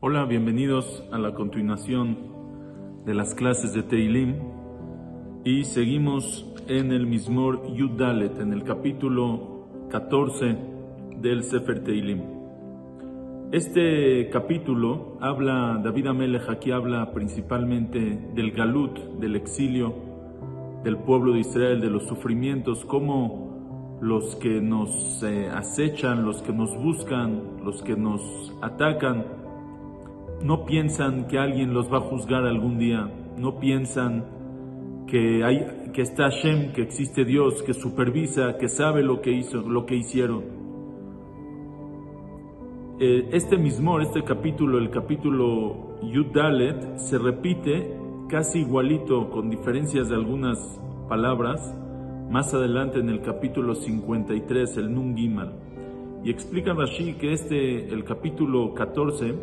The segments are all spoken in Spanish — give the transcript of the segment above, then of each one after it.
Hola, bienvenidos a la continuación de las clases de Teilim y seguimos en el Mismor Yudalet, en el capítulo 14 del Sefer Teilim. Este capítulo habla, David Amelech aquí habla principalmente del Galut, del exilio del pueblo de Israel, de los sufrimientos, cómo los que nos eh, acechan, los que nos buscan, los que nos atacan, no piensan que alguien los va a juzgar algún día, no piensan que, hay, que está Hashem, que existe Dios, que supervisa, que sabe lo que, hizo, lo que hicieron. Eh, este mismo, este capítulo, el capítulo Yudalet, se repite casi igualito, con diferencias de algunas palabras, más adelante en el capítulo 53, el Nun Gimal. Y explica Rashi que este, el capítulo 14,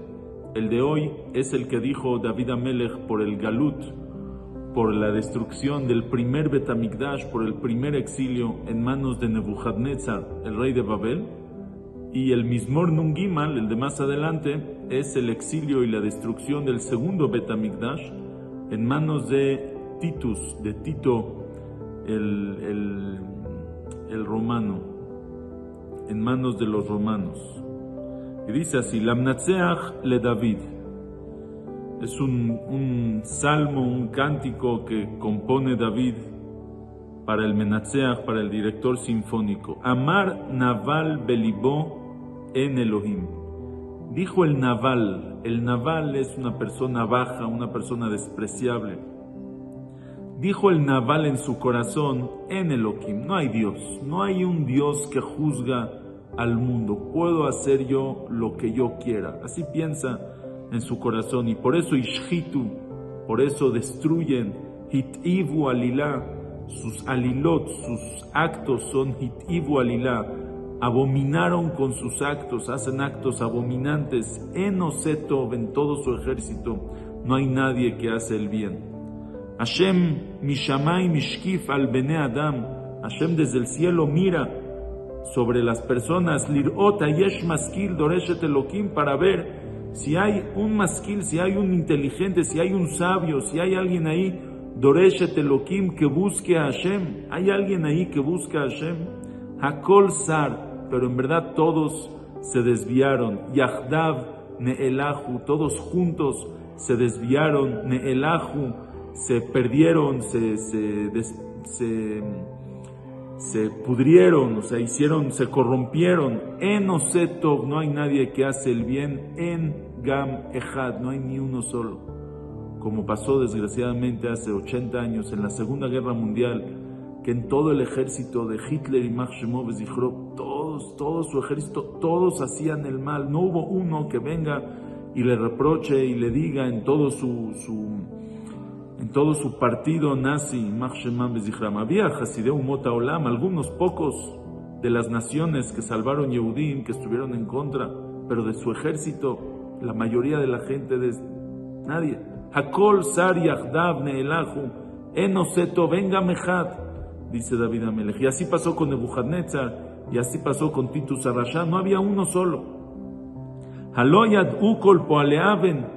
el de hoy, es el que dijo David Amelech por el Galut, por la destrucción del primer Betamigdash, por el primer exilio en manos de Nebuchadnezzar, el rey de Babel. Y el Mismor Nun Gimal, el de más adelante, es el exilio y la destrucción del segundo Betamigdash en manos de Titus, de Tito el, romano, en manos de los romanos. Y dice así, Lamnatseach le David. Es un, un, salmo, un cántico que compone David para el Menatseach, para el director sinfónico. Amar Naval Belibó en Elohim. Dijo el Naval, el Naval es una persona baja, una persona despreciable. Dijo el Naval en su corazón, en Elohim, no hay Dios, no hay un Dios que juzga al mundo, puedo hacer yo lo que yo quiera. Así piensa en su corazón y por eso Ishhitu, por eso destruyen Hitivu Alilá, sus alilot, sus actos son Hitivu Alilá, abominaron con sus actos, hacen actos abominantes, en Osetov, en todo su ejército, no hay nadie que hace el bien. Hashem Mishamay Mishkif al Bene Adam, Hashem desde el cielo mira sobre las personas, Lirota Yesh Maskil Doreshet Elohim, para ver si hay un maskil, si hay un inteligente, si hay un sabio, si hay alguien ahí, Doreshet Elohim, que busque a Hashem. ¿Hay alguien ahí que busca a Hashem? Hakol Sar, pero en verdad todos se desviaron. Yahdav Neelahu, todos juntos se desviaron. Neelahu, se perdieron, se, se, se, pudrieron, o sea, hicieron, se corrompieron. En Osetov no hay nadie que hace el bien. En Gam Ejad no hay ni uno solo. Como pasó desgraciadamente hace 80 años en la Segunda Guerra Mundial, que en todo el ejército de Hitler y Max Shemov todos, todo su ejército, todos hacían el mal. No hubo uno que venga y le reproche y le diga en todo su, su en todo su partido nazi, había Hasideu Mota Olam, algunos pocos de las naciones que salvaron Yehudim, que estuvieron en contra, pero de su ejército, la mayoría de la gente, de nadie. Hakol Sar Yahdav Neelahu, Enoseto, venga Mejad, dice David Amelech. Y así pasó con Nebuchadnezzar, y así pasó con Titus Arashá, no había uno solo. Haloyad Ukol Poaleaven,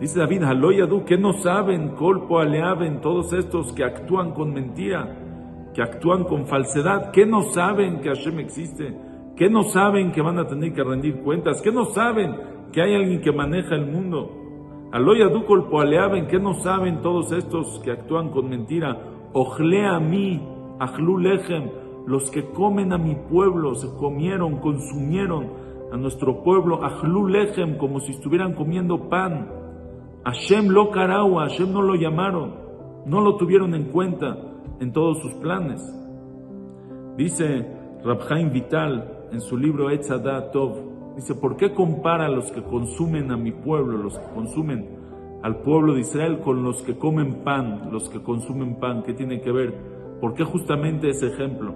Dice David, Haloyadu, que no saben, colpo aleaben, todos estos que actúan con mentira, que actúan con falsedad, que no saben que Hashem existe, que no saben que van a tener que rendir cuentas, que no saben que hay alguien que maneja el mundo. Aloyadu colpo aleaben, que no saben todos estos que actúan con mentira. Ojle a mí, ajlu lechem, los que comen a mi pueblo, se comieron, consumieron a nuestro pueblo, ajlu lechem, como si estuvieran comiendo pan. Hashem lo carau, Hashem no lo llamaron, no lo tuvieron en cuenta en todos sus planes. Dice Rabhaim Vital en su libro Etzadah Tov, dice, ¿por qué compara a los que consumen a mi pueblo, los que consumen al pueblo de Israel con los que comen pan, los que consumen pan? ¿Qué tiene que ver? ¿Por qué justamente ese ejemplo?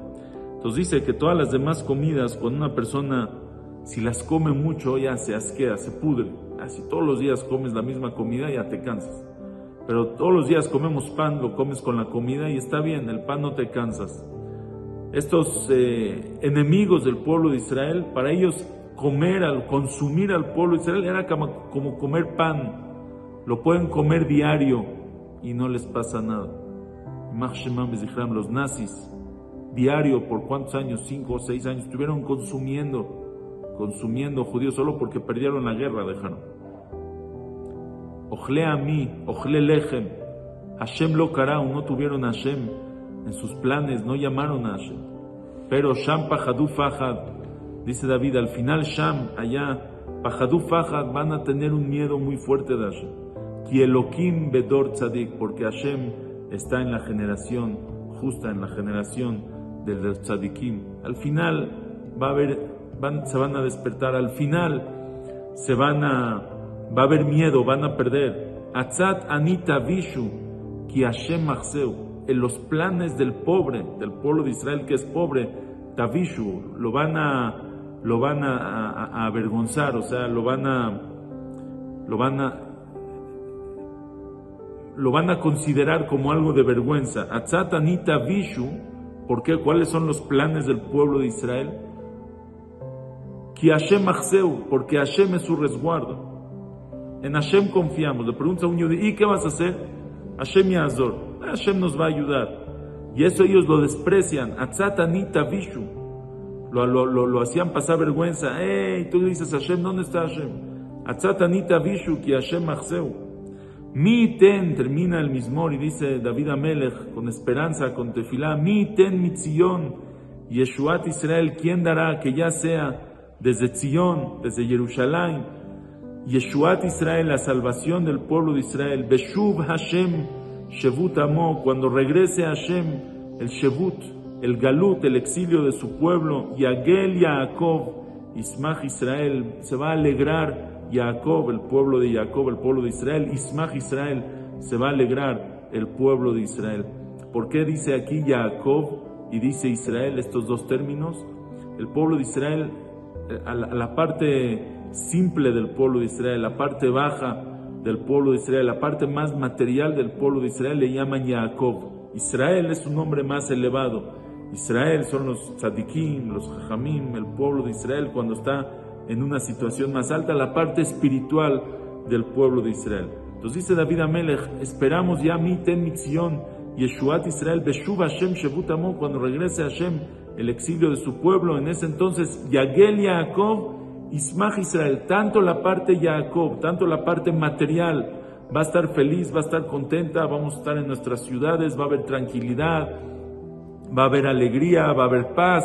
Entonces dice que todas las demás comidas, cuando una persona, si las come mucho, ya se asquea, se pudre si todos los días comes la misma comida, ya te cansas. Pero todos los días comemos pan, lo comes con la comida y está bien, el pan no te cansas. estos eh, enemigos del pueblo de Israel, para ellos comer, al consumir al pueblo de Israel era como, como comer pan. Lo pueden comer diario y no les pasa nada. Los nazis, diario, por cuántos años, cinco o seis años, estuvieron consumiendo, consumiendo judíos solo porque perdieron la guerra, dejaron. Ojle a mí, ojle lechem. Hashem lo no tuvieron a Hashem en sus planes, no llamaron a Hashem. Pero Sham Pajadú dice David, al final Sham, allá, Pajadú van a tener un miedo muy fuerte de Hashem. Ki Elohim Bedor Tzadik, porque Hashem está en la generación justa, en la generación de los tzadikim. Al final va a haber, van, se van a despertar, al final se van a, va a haber miedo, van a perder. Atzat Anita Vishu, Ki Hashem en los planes del pobre, del pueblo de Israel que es pobre, Tavishu, lo van a, lo van a, avergonzar, o sea, lo van a, lo van a, lo van a considerar como algo de vergüenza. Atzat Anita Vishu, ¿por qué? ¿Cuáles son los planes del pueblo de Israel? Ki Hashem porque Hashem es su resguardo. En Hashem confiamos. Le pregunta a un ¿y qué vas a hacer? Hashem Yazor. Hashem nos va a ayudar. Y eso ellos lo desprecian. Atzatanita Vishu. Lo, lo, lo, hacían pasar vergüenza. Hey, tú dices Hashem, ¿dónde está Hashem? Atzatanita Vishu, que Hashem Machseu. Mi ten, termina el mismor y dice David Amelech, con esperanza, con tefilá. Mi ten mitzion, Yeshuat Israel, ¿quién dará que ya sea desde Zion, desde Jerusalén? Yeshuat Israel, la salvación del pueblo de Israel, Beshuv Hashem, Shevut Amo, cuando regrese Hashem, el Shevut, el Galut, el exilio de su pueblo, Yagel Yaakov, Ismach Israel, se va a alegrar Jacob, el pueblo de Jacob, el pueblo de Israel, Ismach Israel, se va a alegrar el pueblo de Israel. ¿Por qué dice aquí Jacob y dice Israel estos dos términos? El pueblo de Israel, a la parte simple del pueblo de Israel, la parte baja del pueblo de Israel, la parte más material del pueblo de Israel le llaman Jacob. Israel es un nombre más elevado. Israel son los tzadikim, los jajamim, el pueblo de Israel cuando está en una situación más alta, la parte espiritual del pueblo de Israel. Entonces dice David Amelech, esperamos ya mi ten micción, Yeshuat Israel, Beshuv Hashem Shebut cuando regrese Hashem, el exilio de su pueblo, en ese entonces, Yagel Yaakov, Ismach Israel, tanto la parte Jacob, tanto la parte material, va a estar feliz, va a estar contenta, vamos a estar en nuestras ciudades, va a haber tranquilidad, va a haber alegría, va a haber paz,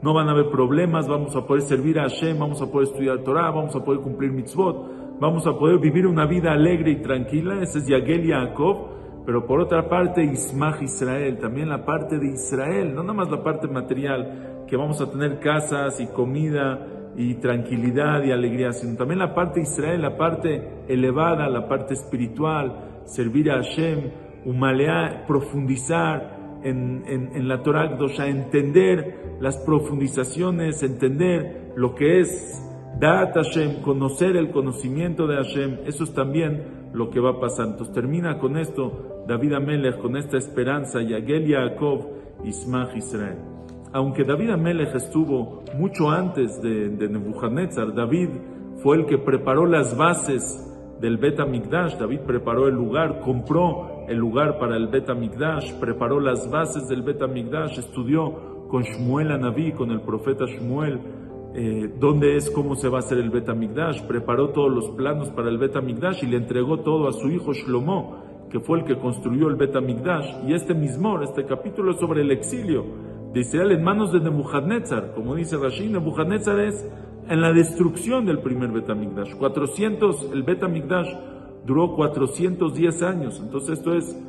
no van a haber problemas, vamos a poder servir a Hashem, vamos a poder estudiar Torah, vamos a poder cumplir mitzvot, vamos a poder vivir una vida alegre y tranquila, ese es Yagel Jacob, pero por otra parte Ismach Israel, también la parte de Israel, no nada más la parte material, que vamos a tener casas y comida, y tranquilidad y alegría, sino también la parte de Israel, la parte elevada, la parte espiritual, servir a Hashem, humalear, profundizar en, en, la Torah entender las profundizaciones, entender lo que es Dat Hashem, conocer el conocimiento de Hashem, eso es también lo que va a pasar. Entonces termina con esto David Amelech, con esta esperanza, Yagel Yaakov, Ismach Israel aunque David Amelech estuvo mucho antes de, Nebuchadnezzar, David fue el que preparó las bases del Bet Amigdash, David preparó el lugar, compró el lugar para el Bet Amigdash, preparó las bases del Bet Amigdash, estudió con Shmuel Anabí, con el profeta Shmuel, eh, dónde es, cómo se va a hacer el Bet Amigdash, preparó todos los planos para el Bet Amigdash y le entregó todo a su hijo Shlomo, que fue el que construyó el Bet Amigdash. Y este mismo, este capítulo es sobre el exilio de Israel en manos de Nebuchadnezzar. Como dice Rashi, Nebuchadnezzar es en la destrucción del primer Betamigdash. 400, el Betamigdash duró 410 años. Entonces esto es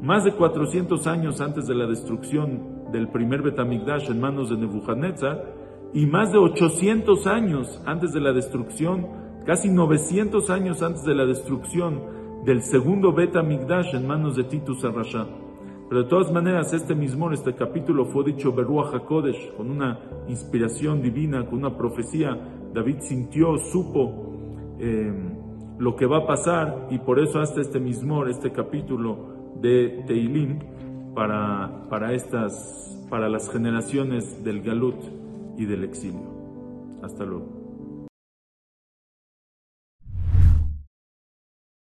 más de 400 años antes de la destrucción del primer Betamigdash en manos de Nebuchadnezzar y más de 800 años antes de la destrucción, casi 900 años antes de la destrucción del segundo Betamigdash en manos de Titus Arrasha. Pero de todas maneras, este mismo, este capítulo fue dicho Beruach HaKodesh, con una inspiración divina, con una profecía. David sintió, supo eh, lo que va a pasar y por eso hasta este mismo, este capítulo de Teilim, para, para, estas, para las generaciones del Galut y del exilio. Hasta luego.